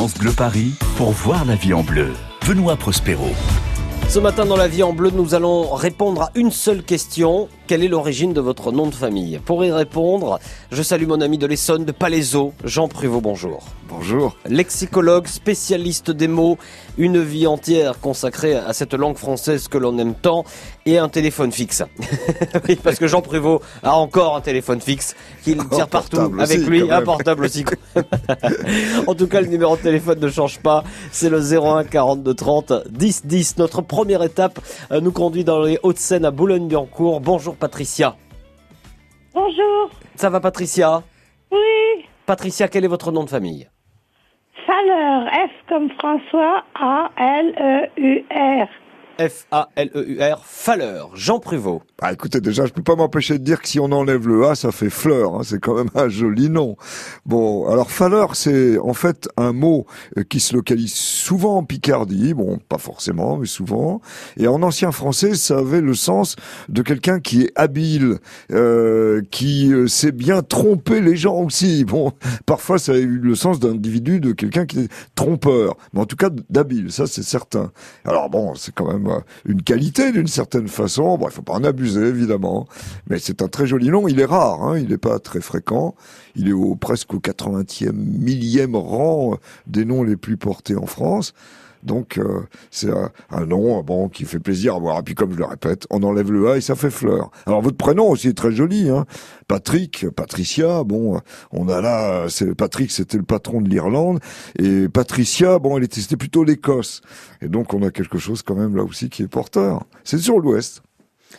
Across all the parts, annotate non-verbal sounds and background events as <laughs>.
France Bleu Paris pour voir la vie en bleu. Benoît Prospero. Ce matin dans la vie en bleu, nous allons répondre à une seule question. Quelle est l'origine de votre nom de famille? Pour y répondre, je salue mon ami de l'Essonne, de Palaiseau, Jean Pruvot, bonjour. Bonjour. Lexicologue, spécialiste des mots, une vie entière consacrée à cette langue française que l'on aime tant, et un téléphone fixe. <laughs> oui, parce que Jean Pruvot a encore un téléphone fixe qu'il tire partout avec lui, un portable aussi. <laughs> en tout cas, le numéro de téléphone ne change pas, c'est le 01 42 30 10 10. Notre première étape euh, nous conduit dans les Hauts-de-Seine à Boulogne-Billancourt. Bonjour Patricia. Bonjour. Ça va Patricia? Oui. Patricia, quel est votre nom de famille? Faleur. F comme François. A-L-E-U-R. F-A-L-E-U-R. Faleur. Jean Pruvot. Ah, écoutez, déjà, je peux pas m'empêcher de dire que si on enlève le A, ça fait fleur. Hein, c'est quand même un joli nom. Bon, alors faleur, c'est en fait un mot euh, qui se localise souvent en Picardie. Bon, pas forcément, mais souvent. Et en ancien français, ça avait le sens de quelqu'un qui est habile, euh, qui euh, sait bien tromper les gens aussi. Bon, <laughs> parfois, ça a eu le sens d'individu, de quelqu'un qui est trompeur. Mais en tout cas, d'habile, ça c'est certain. Alors bon, c'est quand même euh, une qualité d'une certaine façon. Bon, il faut pas en abuser évidemment, mais c'est un très joli nom. Il est rare, hein, il n'est pas très fréquent. Il est au presque au 80e millième rang des noms les plus portés en France. Donc euh, c'est un, un, nom bon qui fait plaisir à voir. Et puis comme je le répète, on enlève le A et ça fait fleur. Alors votre prénom aussi est très joli, hein. Patrick, Patricia. Bon, on a là, c'est Patrick, c'était le patron de l'Irlande et Patricia, bon, elle était c'était plutôt l'Écosse. Et donc on a quelque chose quand même là aussi qui est porteur. C'est sur l'Ouest.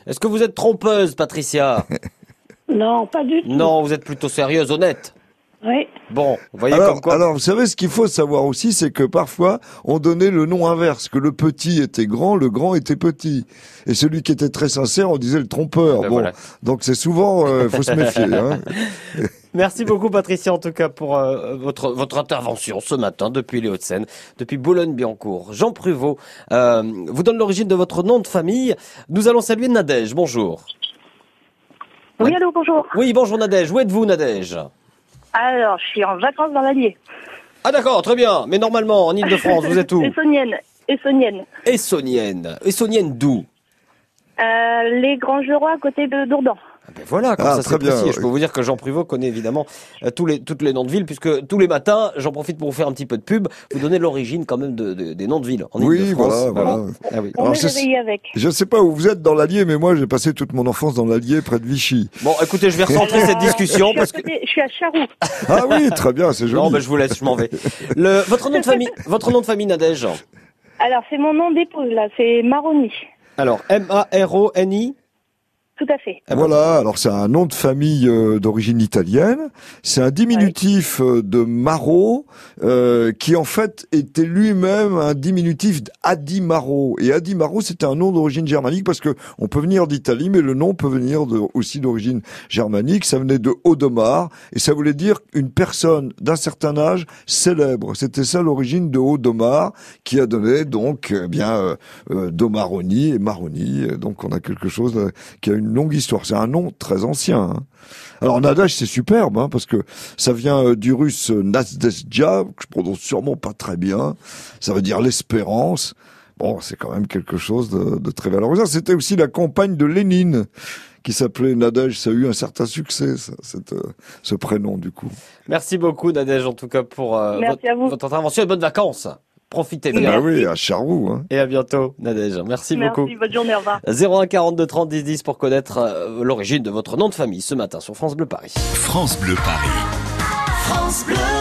Est-ce que vous êtes trompeuse, Patricia <laughs> Non, pas du tout. Non, vous êtes plutôt sérieuse, honnête. Oui. Bon, vous voyez alors, comme quoi. Alors, vous savez, ce qu'il faut savoir aussi, c'est que parfois, on donnait le nom inverse, que le petit était grand, le grand était petit. Et celui qui était très sincère, on disait le trompeur. Ben bon, voilà. donc c'est souvent, il faut se méfier. Hein. <laughs> Merci beaucoup Patricia en tout cas pour euh, votre votre intervention ce matin depuis les Hauts-de-Seine, depuis Boulogne-Billancourt. Jean Pruvot euh, vous donne l'origine de votre nom de famille. Nous allons saluer Nadège. Bonjour. Oui, allô, bonjour. Oui, bonjour Nadège. Où êtes-vous Nadège? Alors, je suis en vacances dans l'Allier. Ah d'accord, très bien. Mais normalement en Ile-de-France, vous êtes où? <laughs> Essonienne. Essonienne. Essonienne. Essonienne d'où? Euh, les Grands Jurois à côté de Dourdan. Ah ben voilà, comme Ah, ça très c'est bien, précis. oui. Je peux vous dire que Jean Pruvot connaît évidemment euh, tous les, toutes les noms de villes, puisque tous les matins, j'en profite pour vous faire un petit peu de pub, vous donner l'origine quand même de, de- des noms de villes en Oui, Ile-de-France. voilà, voilà. Ah oui. On Alors, réveillés avec. Je ne sais pas où vous êtes dans l'Allier, mais moi, j'ai passé toute mon enfance dans l'Allier, près de Vichy. Bon, écoutez, je vais <laughs> recentrer Alors, cette discussion je parce que je suis à Charroux. Ah oui, très bien, c'est joli. non, ben je vous laisse, je m'en vais. Le, votre nom de famille, <laughs> votre nom de famille, Nadège. Alors, c'est mon nom d'épouse, là. C'est Maroni. Alors M A R O N I. Tout à fait. Ah Voilà, alors c'est un nom de famille euh, d'origine italienne. C'est un diminutif euh, de Maro, euh, qui en fait était lui-même un diminutif d'Adimaro. Et Adimaro, c'était un nom d'origine germanique parce que on peut venir d'Italie, mais le nom peut venir de, aussi d'origine germanique. Ça venait de Audomar et ça voulait dire une personne d'un certain âge célèbre. C'était ça l'origine de Audomar, qui a donné donc eh bien euh, euh, Domaroni et Maroni. Donc on a quelque chose euh, qui a une longue histoire. C'est un nom très ancien. hein. Alors Nadège, c'est superbe, hein, parce que ça vient euh, du russe euh, Nazdezhda, que je prononce sûrement pas très bien. Ça veut dire l'espérance. Bon, c'est quand même quelque chose de, de très valorisant. C'était aussi la compagne de Lénine, qui s'appelait Nadège. Ça a eu un certain succès, ça, cette, euh, ce prénom, du coup. Merci beaucoup, Nadège, en tout cas pour euh, votre, votre intervention et bonnes vacances. Profitez bien. Bah oui, à Charroux. Hein. Et à bientôt, Nadège. Merci, beaucoup. Merci, bonne journée, au revoir. 01 42 30 10 10 pour connaître euh, l'origine de votre nom de famille ce matin sur France Bleu Paris. France Bleu Paris. France Bleu.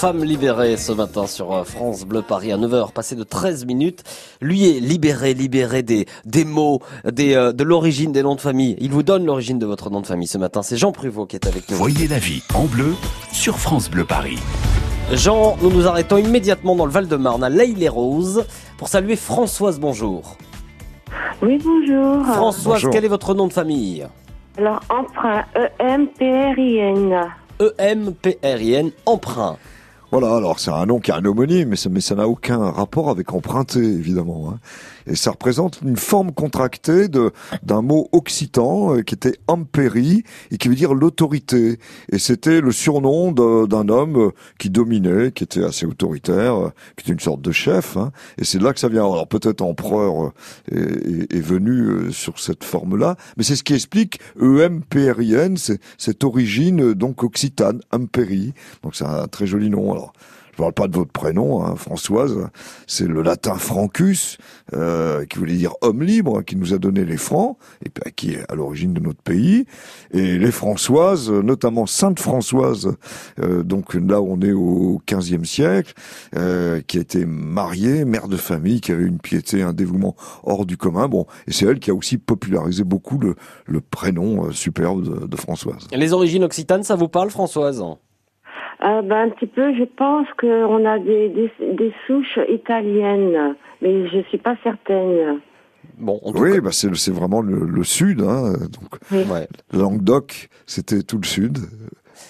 femme libérée ce matin sur euh, France Bleu Paris à 9h, passé de 13 minutes. Lui est libéré, libéré des, des mots, des, euh, de l'origine des noms de famille. Il vous donne l'origine de votre nom de famille ce matin. C'est Jean Pruvot qui est avec nous. Voyez la vie en bleu sur France Bleu Paris. Jean, nous nous arrêtons immédiatement dans le Val-de-Marne à l'Aille-les-Roses pour saluer Françoise. Bonjour. Oui, bonjour. Françoise, Bonjour. quel est votre nom de famille? Alors, emprunt, E E-M-P-R-I-N. E E-M-P-R-I-N, emprunt. Voilà, alors c'est un nom qui a un homonyme, mais ça n'a aucun rapport avec emprunter, évidemment. hein. Et ça représente une forme contractée d'un mot occitan euh, qui était ampéri et qui veut dire l'autorité. Et c'était le surnom d'un homme euh, qui dominait, qui était assez autoritaire, euh, qui était une sorte de chef. hein. Et c'est là que ça vient. Alors peut-être empereur est, venu sur cette forme-là, mais c'est ce qui explique EMPRIN, c'est cette origine donc occitane, ampéri. Donc c'est un très joli nom. Je parle pas de votre prénom, hein, Françoise. C'est le latin francus, euh, qui voulait dire homme libre, qui nous a donné les francs, et qui est à l'origine de notre pays. Et les Françoises, notamment Sainte Françoise, euh, donc là on est au XVe siècle, euh, qui a été mariée, mère de famille, qui avait une piété, un dévouement hors du commun. Bon, et c'est elle qui a aussi popularisé beaucoup le, prénom euh, superbe de Françoise. Les origines occitanes, ça vous parle, Françoise? Euh, ben, un petit peu, je pense qu'on a des, des, des souches italiennes, mais je suis pas certaine. Bon, en tout Oui, bah c'est c'est vraiment le, le sud. Hein, donc cas, ouais. Languedoc, c'était tout le sud.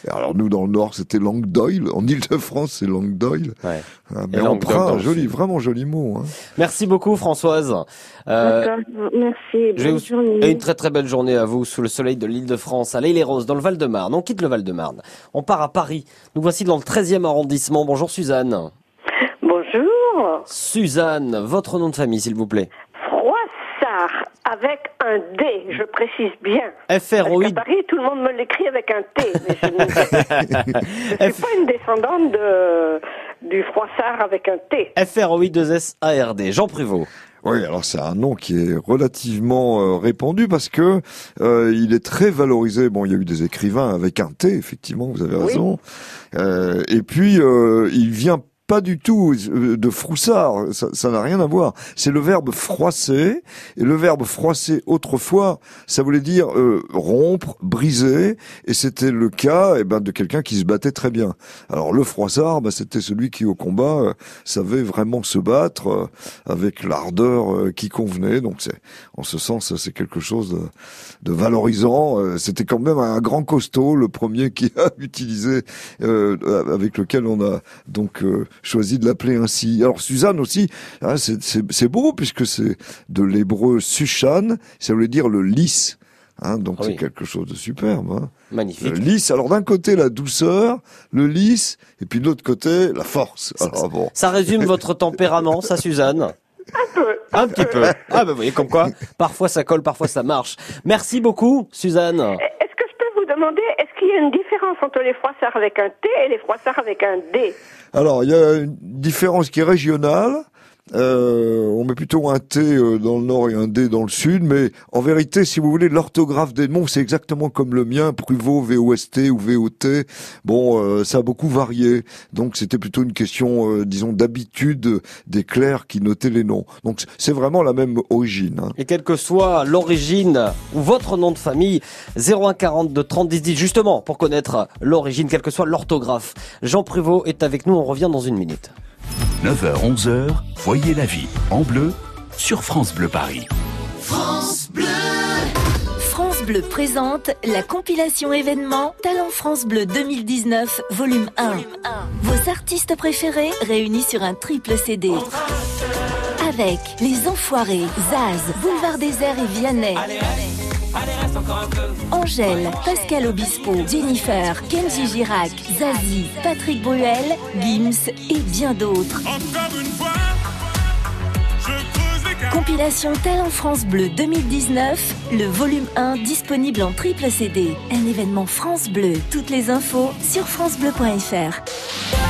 Et Alors nous dans le nord, c'était Languedoil. En Île-de-France, c'est Languedoil. Ouais. Hein, Et mais Languedoc emprunt, joli, vraiment joli mot. Hein. Merci beaucoup, Françoise. Euh, D'accord, merci. Bonne vous- journée. Et une très très belle journée à vous sous le soleil de l'île de France, à l'Île-et-Roses, dans le Val-de-Marne. On quitte le Val-de-Marne. On part à Paris. Nous voici dans le 13e arrondissement. Bonjour Suzanne. Bonjour, Suzanne, votre nom de famille, s'il vous plaît. Avec un D, je précise bien. Parce FROI. qu'à Paris, tout le monde me l'écrit avec un T. Mais je ne <laughs> suis pas une descendante de, du Froissart avec un T. FROI 2S ARD. Jean Prévost. Oui, alors c'est un nom qui est relativement euh, répandu parce que euh, il est très valorisé. Bon, il y a eu des écrivains avec un T, effectivement, vous avez raison. Euh, et puis euh, il vient pas du tout euh, de froussard, ça n'a rien à voir. C'est le verbe froisser, et le verbe froisser autrefois, ça voulait dire euh, rompre, briser, et c'était le cas eh ben, de quelqu'un qui se battait très bien. Alors le froissard, bah, c'était celui qui au combat euh, savait vraiment se battre euh, avec l'ardeur euh, qui convenait. Donc c'est, en ce sens, c'est quelque chose de, de valorisant. Euh, C'était quand même un grand costaud, le premier qui a <laughs> utilisé, avec lequel on a donc choisi de l'appeler ainsi. Alors Suzanne aussi, hein, c'est- c'est c'est beau puisque c'est de l'hébreu Sushan, ça voulait dire le lys. Hein, donc Ah c'est quelque chose de superbe. Hein. Le Magnifique. lys, alors d'un côté la douceur, le lys, et puis de l'autre côté la force. Alors bon. Ça résume votre tempérament, ça, Suzanne? Un peu. Un petit peu. Ah, bah, vous voyez, comme quoi, parfois ça colle, parfois ça marche. Merci beaucoup, Suzanne. Demander, est-ce qu'il y a une différence entre les froissards avec un T et les froissards avec un D? Alors, il y a une différence qui est régionale. Euh, on met plutôt un T euh, dans le nord et un D dans le sud, mais en vérité, si vous voulez, l'orthographe des noms, c'est exactement comme le mien, Pruvot, V-O-S-T ou V-O-T. Bon, euh, ça a beaucoup varié, donc c'était plutôt une question, euh, disons, d'habitude des clercs qui notaient les noms. Donc c'est vraiment la même origine. hein. Et quelle que soit l'origine ou votre nom de famille, 0142 30 10 10, justement, pour connaître l'origine, quelle que soit l'orthographe. Jean Prévost est avec nous, on revient dans une minute. 9h, 11h, voyez la vie en bleu sur France Bleu Paris. France Bleu. France Bleu présente la compilation événement Talent France Bleu 2019, volume 1. Vos artistes préférés réunis sur un triple CD. Avec Les Enfoirés, Zaz, Boulevard Désert et Vianney. Angèle, Pascal Obispo, Jennifer, Kenji Girac, Zazie, Patrick Bruel, Gims et bien d'autres. Compilation Talent France Bleu 2019, le volume 1 disponible en triple CD. Un événement France Bleu. Toutes les infos sur francebleu.fr.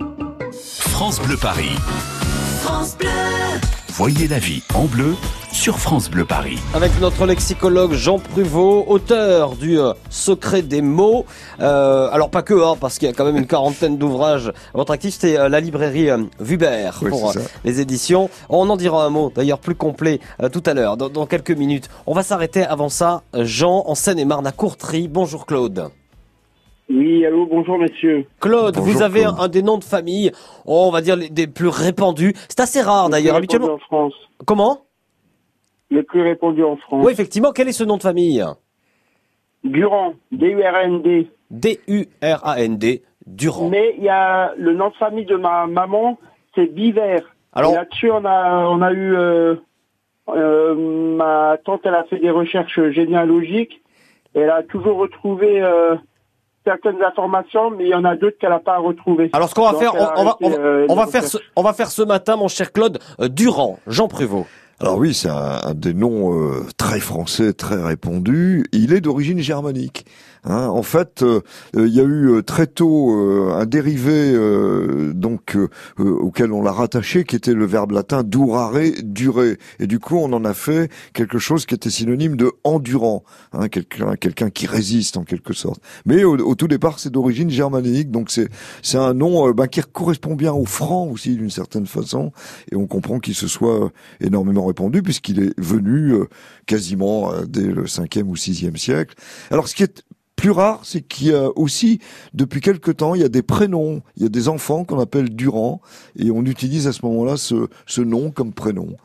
France Bleu Paris. France Bleu. Voyez la vie en bleu sur France Bleu Paris. Avec notre lexicologue Jean Pruvot, auteur du euh, Secret des mots. Euh, alors pas que, hein, parce qu'il y a quand même une quarantaine d'ouvrages à votre actif. C'est euh, la librairie Vubert Oui, pour les éditions. On en dira un mot, d'ailleurs plus complet euh, tout à l'heure, dans, dans quelques minutes. On va s'arrêter avant ça. Jean, en Seine-et-Marne, à Courtry. Bonjour Claude. Oui, allô, bonjour messieurs. Claude, Bonjour, vous avez Claude. un, un des noms de famille, oh, on va dire les, des plus répandus. C'est assez rare d'ailleurs. Le plus répandu Habituellement, en France. comment? Le plus répandu en France. Oui, effectivement. Quel est ce nom de famille? Durand, D-U-R-N-D. D-U-R-A-N-D. Durand. Mais il y a le nom de famille de ma maman, c'est Biver. Alors- Et là-dessus, on a, on a eu, euh, euh, ma tante, elle a fait des recherches généalogiques. Et elle a toujours retrouvé euh, certaines informations, mais il y en a d'autres qu'elle n'a pas retrouvées. Alors ce qu'on va Donc, faire, on, on va, arrêté, on va, euh, on va les faire ce, on va faire ce matin, mon cher Claude, euh, Durand, Jean Prévost. Alors oui, c'est un, un des noms euh, très français, très répandu. Il est d'origine germanique. Hein. En fait, euh, euh, il y a eu euh, très tôt euh, un dérivé euh, donc auquel on l'a rattaché, qui était le verbe latin durare, durer. Et du coup, on en a fait quelque chose qui était synonyme de endurant, hein, quelqu'un quelqu'un qui résiste en quelque sorte. Mais au, au tout départ, c'est d'origine germanique, donc c'est c'est un nom ben, qui correspond bien au franc aussi d'une certaine façon, et on comprend qu'il se soit énormément puisqu'il est venu euh, quasiment euh, dès le 5e ou 6e siècle. Alors ce qui est plus rare, c'est qu'il y a aussi, depuis quelque temps, il y a des prénoms, il y a des enfants qu'on appelle Durand, et on utilise à ce moment-là ce, ce nom comme prénom.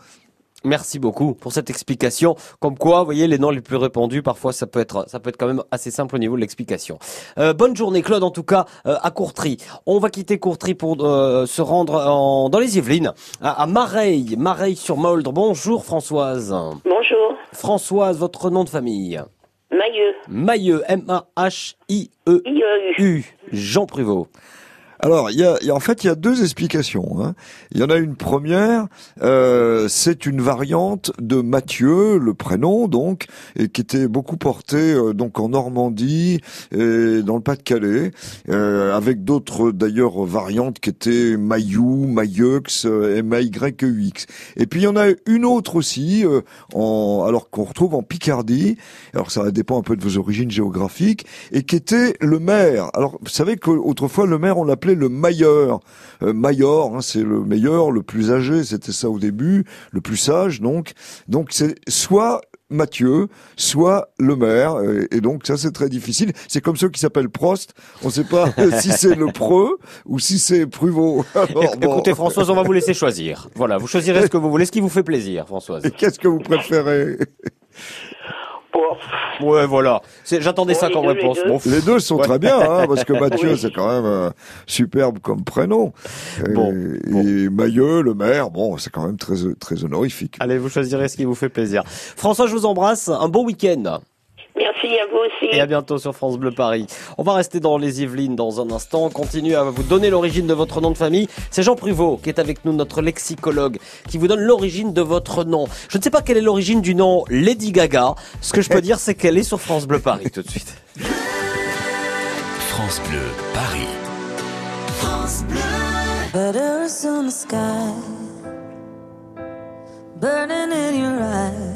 Merci beaucoup pour cette explication. Comme quoi, vous voyez, les noms les plus répandus, parfois, ça peut être, ça peut être quand même assez simple au niveau de l'explication. Euh, bonne journée, Claude, en tout cas, euh, à Courtry. On va quitter Courtry pour euh, se rendre en, dans les Yvelines, à, à Mareil, Mareil-sur-Moldre. Bonjour, Françoise. Bonjour. Françoise, votre nom de famille? Mailleux. Mailleux, M-A-H-I-E-U. I-E-U. Jean Pruvot. Alors, il y a, y a- en fait, il y a deux explications. hein. Il y en a une première, euh, c'est une variante de Mathieu, le prénom donc, et qui était beaucoup porté euh, donc en Normandie et dans le Pas-de-Calais, euh, avec d'autres d'ailleurs variantes qui étaient Mayou, Mayeux, euh, M-A-Y-E-X. Et puis il y en a une autre aussi, euh, en, alors qu'on retrouve en Picardie. Alors ça dépend un peu de vos origines géographiques, et qui était le maire. Alors vous savez qu'autrefois le maire on l'appelait le mailleur. Euh, mailleur, hein, c'est le meilleur, le plus âgé, c'était ça au début, le plus sage donc. Donc c'est soit Mathieu, soit le maire, euh, et donc ça c'est très difficile. C'est comme ceux qui s'appellent Prost, on ne sait pas <laughs> si c'est le Preux ou si c'est Pruvot. <laughs> Alors, bon. Écoutez, Françoise, on va vous laisser choisir. Voilà, vous choisirez ce que vous voulez, ce qui vous fait plaisir, Françoise. Et qu'est-ce que vous préférez? <laughs> Ouais, voilà. C'est- J'attendais ça comme réponse. Bon, Les deux sont Ouais. très bien, hein, parce que <laughs> Mathieu, Oui. c'est quand même euh, superbe comme prénom. Et, Bon, et Mailleux, le maire, bon, c'est quand même très, très honorifique. Allez, vous choisirez ce qui vous fait plaisir. François, je vous embrasse. Un bon week-end. Merci à vous aussi. Et à bientôt sur France Bleu Paris. On va rester dans les Yvelines dans un instant. On continue à vous donner l'origine de votre nom de famille. C'est Jean Pruvot qui est avec nous, notre lexicologue, qui vous donne l'origine de votre nom. Je ne sais pas quelle est l'origine du nom Lady Gaga. Ce que je peux dire, c'est qu'elle est sur France Bleu Paris <laughs> tout de suite. France Bleu, Paris. France Bleu. Butters on the sky, burning in your eyes.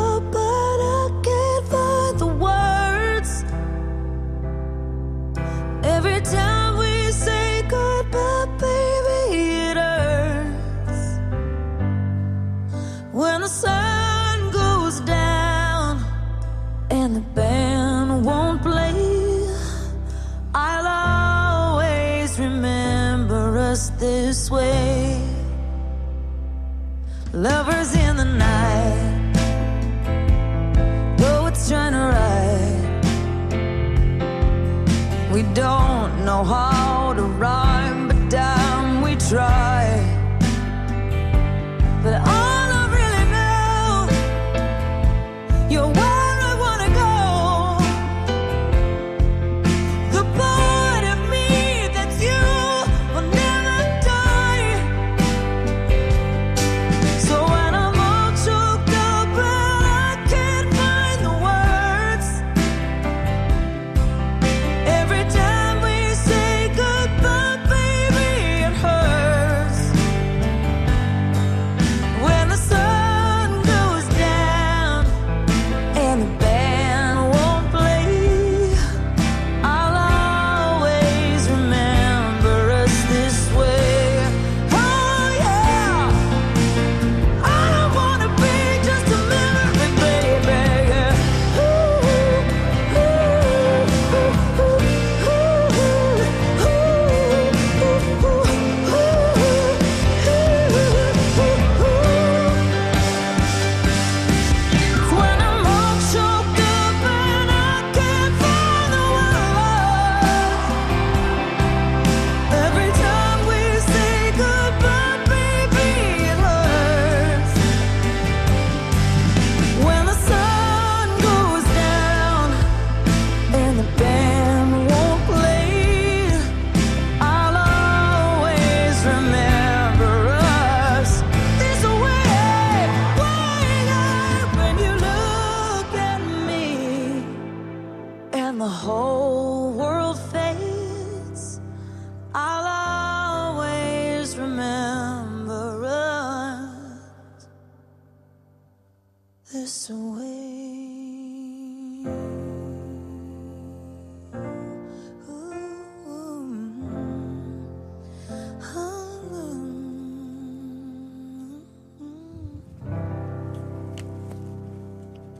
Lovers in the night,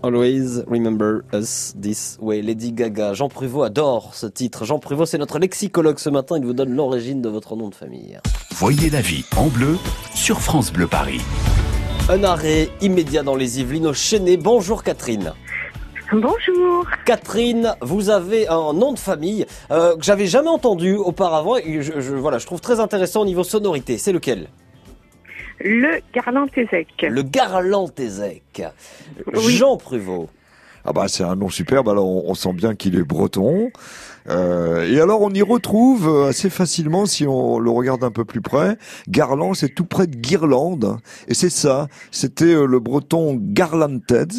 Always remember us this way. Lady Gaga. Jean Prévost adore ce titre. Jean Prévost, c'est notre lexicologue ce matin. Il vous donne l'origine de votre nom de famille. Voyez la vie en bleu sur France Bleu Paris. Un arrêt immédiat dans les Yvelines au Chenet. Bonjour Catherine. Bonjour. Catherine, vous avez un nom de famille euh, que j'avais jamais entendu auparavant et je, je- voilà, je trouve très intéressant au niveau sonorité. C'est lequel? Le Garland-Tézec. Le Garland-Tézec. Oui. Jean Prévost. Ah bah c'est un nom superbe. Alors on, on sent bien qu'il est breton. Euh, et alors on y retrouve euh, assez facilement si on le regarde un peu plus près. Garland, c'est tout près de Guirlande. Et c'est ça. C'était euh, le breton Garlanted.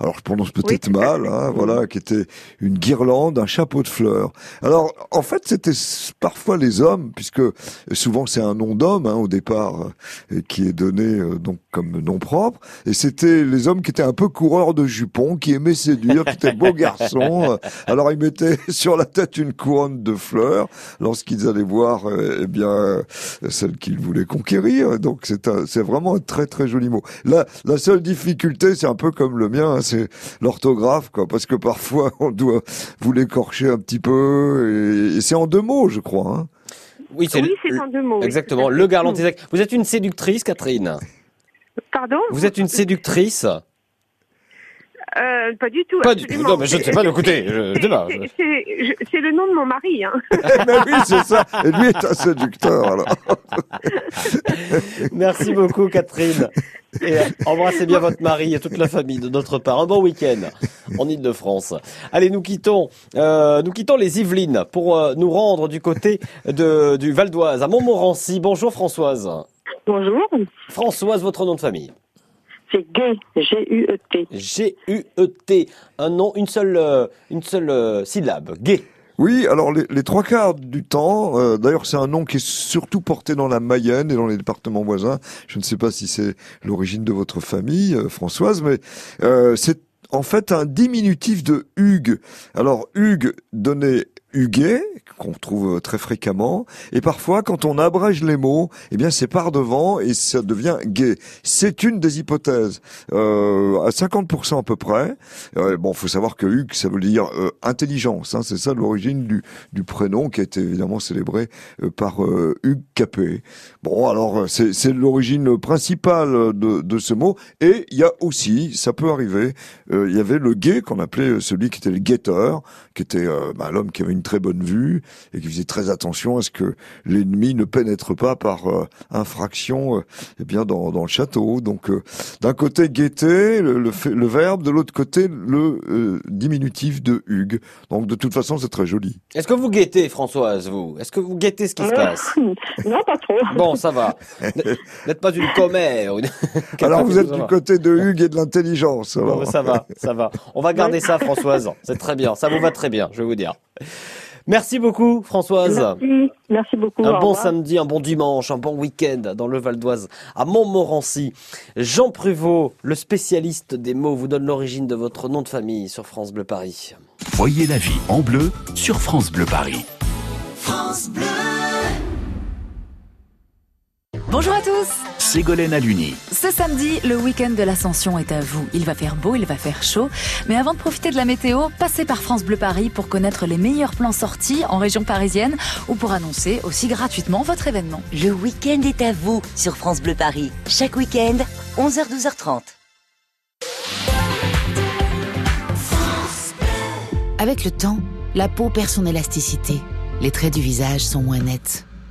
Alors je prononce peut-être Oui, mal. Hein, <laughs> voilà, qui était une guirlande, un chapeau de fleurs. Alors en fait c'était parfois les hommes, puisque souvent c'est un nom d'homme hein, au départ euh, qui est donné euh, donc comme nom propre. Et c'était les hommes qui étaient un peu coureurs de jupons, qui aimaient séduire, qui étaient beaux garçons. <laughs> Euh, Alors ils mettaient sur la tête une couronne de fleurs lorsqu'ils allaient voir, euh, eh bien, celle qu'ils voulaient conquérir. Donc c'est un- c'est vraiment un très très joli mot. Là, la seule difficulté, c'est un peu comme le mien, hein, c'est l'orthographe, quoi, parce que parfois <laughs> on doit vous l'écorcher un petit peu. Et, et c'est en deux mots, je crois. Hein. Oui, c'est Oui, en deux mots. Exactement, tout le. Vous êtes une séductrice, Catherine Pardon? Vous êtes une séductrice Euh, Pas du tout. Pas du. Non, mais je ne sais pas, écoutez, je- pas. C'est- le nom de mon mari. Hein. <laughs> Mais oui, c'est ça. Et lui est un séducteur, alors. <laughs> Merci beaucoup, Catherine. Et euh, embrassez bien votre mari et toute la famille de notre part. Un bon week-end en Ile-de-France. Allez, nous quittons, euh, nous quittons les Yvelines pour euh, nous rendre du côté de, du Val d'Oise, à Montmorency. Bonjour Françoise. Bonjour. Françoise, votre nom de famille C'est Gay, G-U-E-T. G-U-E-T. Un nom, une seule, euh, une seule euh, syllabe. Gay. Oui, alors les, les trois quarts du temps, euh, d'ailleurs c'est un nom qui est surtout porté dans la Mayenne et dans les départements voisins. Je ne sais pas si c'est l'origine de votre famille, euh, Françoise, mais euh, c'est en fait un diminutif de Hugues. Alors Hugues donnait Huguet, qu'on trouve euh, très fréquemment, et parfois quand on abrège les mots, eh bien c'est par devant et ça devient gay. C'est une des hypothèses, euh, à 50% à peu près. Euh, bon, faut savoir que Hugues, ça veut dire euh, intelligence. Hein, c'est ça l'origine du, du prénom qui a été évidemment célébré euh, par euh, Hugues Capet. Bon, alors c'est l'origine principale de, de ce mot. Et il y a aussi, ça peut arriver, il y avait le guet qu'on appelait celui qui était le guetteur, qui était bah, l'homme qui avait une très bonne vue et qui faisait très attention à ce que l'ennemi ne pénètre pas par euh, infraction euh, eh bien dans, dans le château. Donc euh, d'un côté guetter le, le, fait- le verbe, de l'autre côté le euh, diminutif de Hugues. Donc de toute façon c'est très joli. Est-ce que vous guettez, Françoise, vous? Est-ce que vous guettez ce qui se passe? <laughs> Non, pas trop. <laughs> Bon, ça va. N'êtes pas une commère. une- <laughs> Alors vous êtes du côté de Hugues et de l'intelligence. Bon, ça va, ça va. On va garder ça, Françoise. C'est très bien. Ça vous va très bien, je vais vous dire. Merci beaucoup, Françoise. Merci, merci beaucoup. Un bon revoir. samedi, un bon dimanche, un bon week-end dans le Val d'Oise, à Montmorency. Jean Prévost, le spécialiste des mots, vous donne l'origine de votre nom de famille sur France Bleu Paris. Voyez la vie en bleu sur France Bleu Paris. France Bleu. Bonjour à tous Ségolène Aluni. Ce samedi, le week-end de l'Ascension est à vous. Il va faire beau, il va faire chaud. Mais avant de profiter de la météo, passez par France Bleu Paris pour connaître les meilleurs plans sortis en région parisienne ou pour annoncer aussi gratuitement votre événement. Le week-end est à vous sur France Bleu Paris. Chaque week-end, 11h-12h30. Avec le temps, la peau perd son élasticité. Les traits du visage sont moins nets.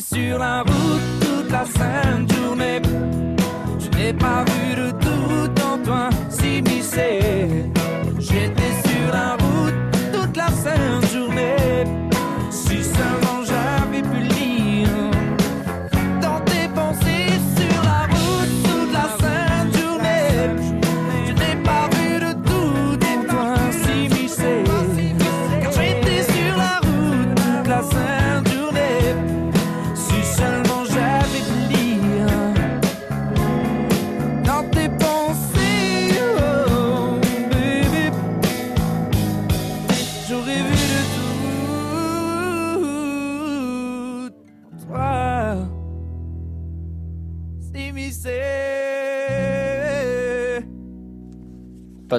Sur la route toute la sainte journée. Je n'ai pas vu de doute en toi s'immiscer.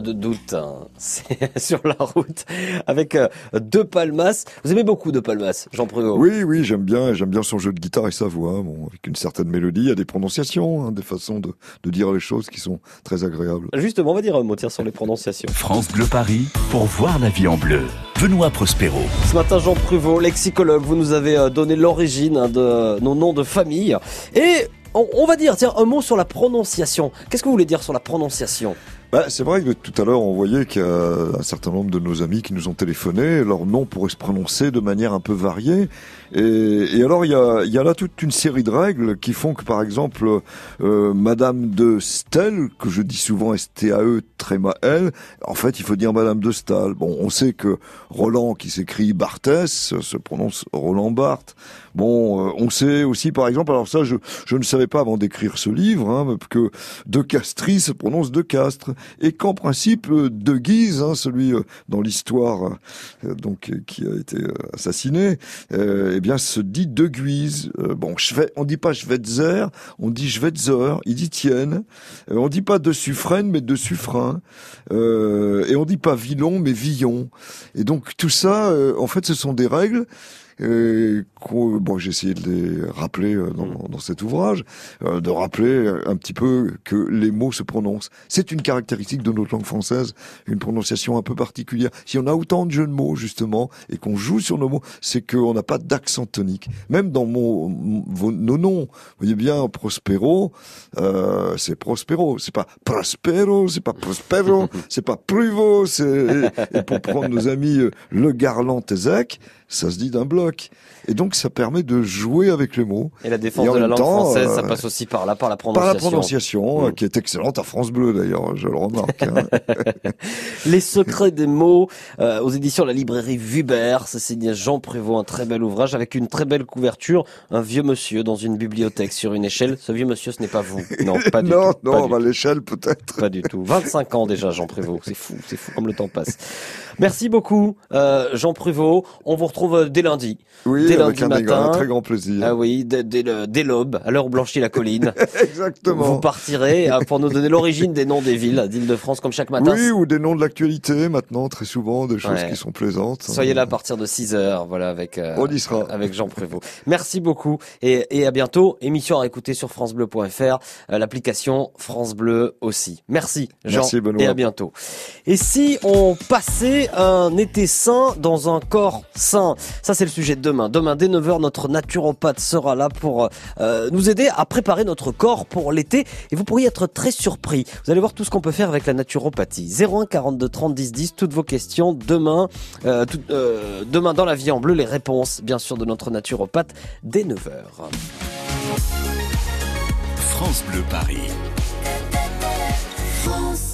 De doute, hein. <laughs> c'est sur la route avec euh, De Palmas. Vous aimez beaucoup De Palmas, Jean Prévost Oui, oui, j'aime bien, j'aime bien son jeu de guitare et sa voix, bon, avec une certaine mélodie, il y a des prononciations, hein, des façons de, de dire les choses qui sont très agréables. Justement, on va dire un mot sur les prononciations. France Bleu Paris pour voir la vie en bleu. Benoît Prospero. Ce matin, Jean Pruvot, lexicologue, vous nous avez euh, donné l'origine hein, de nos noms de famille. Et on, on va dire, tiens, un mot sur la prononciation. Qu'est-ce que vous voulez dire sur la prononciation? Bah, c'est vrai que tout à l'heure, on voyait qu'il y a un certain nombre de nos amis qui nous ont téléphoné. Leur nom pourrait se prononcer de manière un peu variée. Et, et alors, il y, a, y a là toute une série de règles qui font que, par exemple, euh, Madame de Stel, que je dis souvent S-T-A-E, tréma L, en fait, il faut dire Madame de Stahl. Bon, on sait que Roland, qui s'écrit Barthès, se prononce Roland Barthes. Bon, euh, on sait aussi, par exemple, alors ça, je, je ne savais pas avant d'écrire ce livre, hein, que De Castries se prononce De Castres, et qu'en principe, euh, De Guise, hein, celui euh, dans l'histoire donc qui a été assassiné, eh bien, se dit De Guise. Bon, on dit pas Schweitzer, on dit Schweitzer, il dit Tienne. On dit pas De Suffren, mais De Suffren. Et on dit pas Villon, mais Villon. Et donc tout ça, en fait, ce sont des règles euh, qu'on- bon, j'ai essayé de les rappeler euh, dans, dans cet ouvrage, euh, de rappeler un petit peu que les mots se prononcent. C'est une caractéristique de notre langue française, une prononciation un peu particulière. Si on a autant de jeux de mots justement et qu'on joue sur nos mots, c'est qu'on n'a pas d'accent tonique. Même dans mon, nos noms, vous voyez bien Prospero, euh, c'est Prospero, c'est pas Prospero, c'est pas Prospero, <laughs> c'est pas Pruvo, c'est et pour prendre nos amis euh, Le Garland et Zach, ça se dit d'un bloc. Et donc ça permet de jouer avec les mots. Et la défense Et de la langue temps, française, ça euh, passe aussi par là, par la Par prononciation. la prononciation, Mm. euh, qui est excellente à France Bleu d'ailleurs, je le remarque. hein. <laughs> Les secrets des mots euh, aux éditions de la librairie Vuber, c'est signé Jean Prévost, un très bel ouvrage avec une très belle couverture, un vieux monsieur dans une bibliothèque sur une échelle. Ce vieux monsieur, ce n'est pas vous. Non, <laughs> pas du non, tout. non, tout. l'échelle peut-être. Pas du tout. 25 ans déjà, Jean Prévost. C'est fou, c'est fou comme le temps passe. Merci beaucoup, euh, Jean Prévost. On vous retrouve euh, dès lundi. Oui, dès avec lundi un, matin. un très grand plaisir. Ah oui, dès, dès dès l'aube, à l'heure où blanchit la colline. <laughs> Exactement. Vous partirez euh, pour nous donner l'origine des noms des villes d'Île-de-France comme chaque matin. Oui, ou des noms de l'actualité maintenant, très souvent, des choses Ouais. qui sont plaisantes. Soyez là à partir de 6 heures, voilà, avec, euh, On y sera. avec Jean Prévost. Merci beaucoup et, et à bientôt. Émission à écouter sur francebleu.fr, euh, l'application France Bleu aussi. Merci Jean Merci, Benoît. et à bientôt. Et si on passait un été sain dans un corps sain? Ça c'est le sujet de demain. Demain dès 9h, notre naturopathe sera là pour euh, nous aider à préparer notre corps pour l'été et vous pourriez être très surpris. Vous allez voir tout ce qu'on peut faire avec la naturopathie. 01 42 30 10 10, toutes vos questions demain, euh, tout- euh, demain dans la vie en bleu, les réponses bien sûr de notre naturopathe dès 9h. France Bleu Paris. France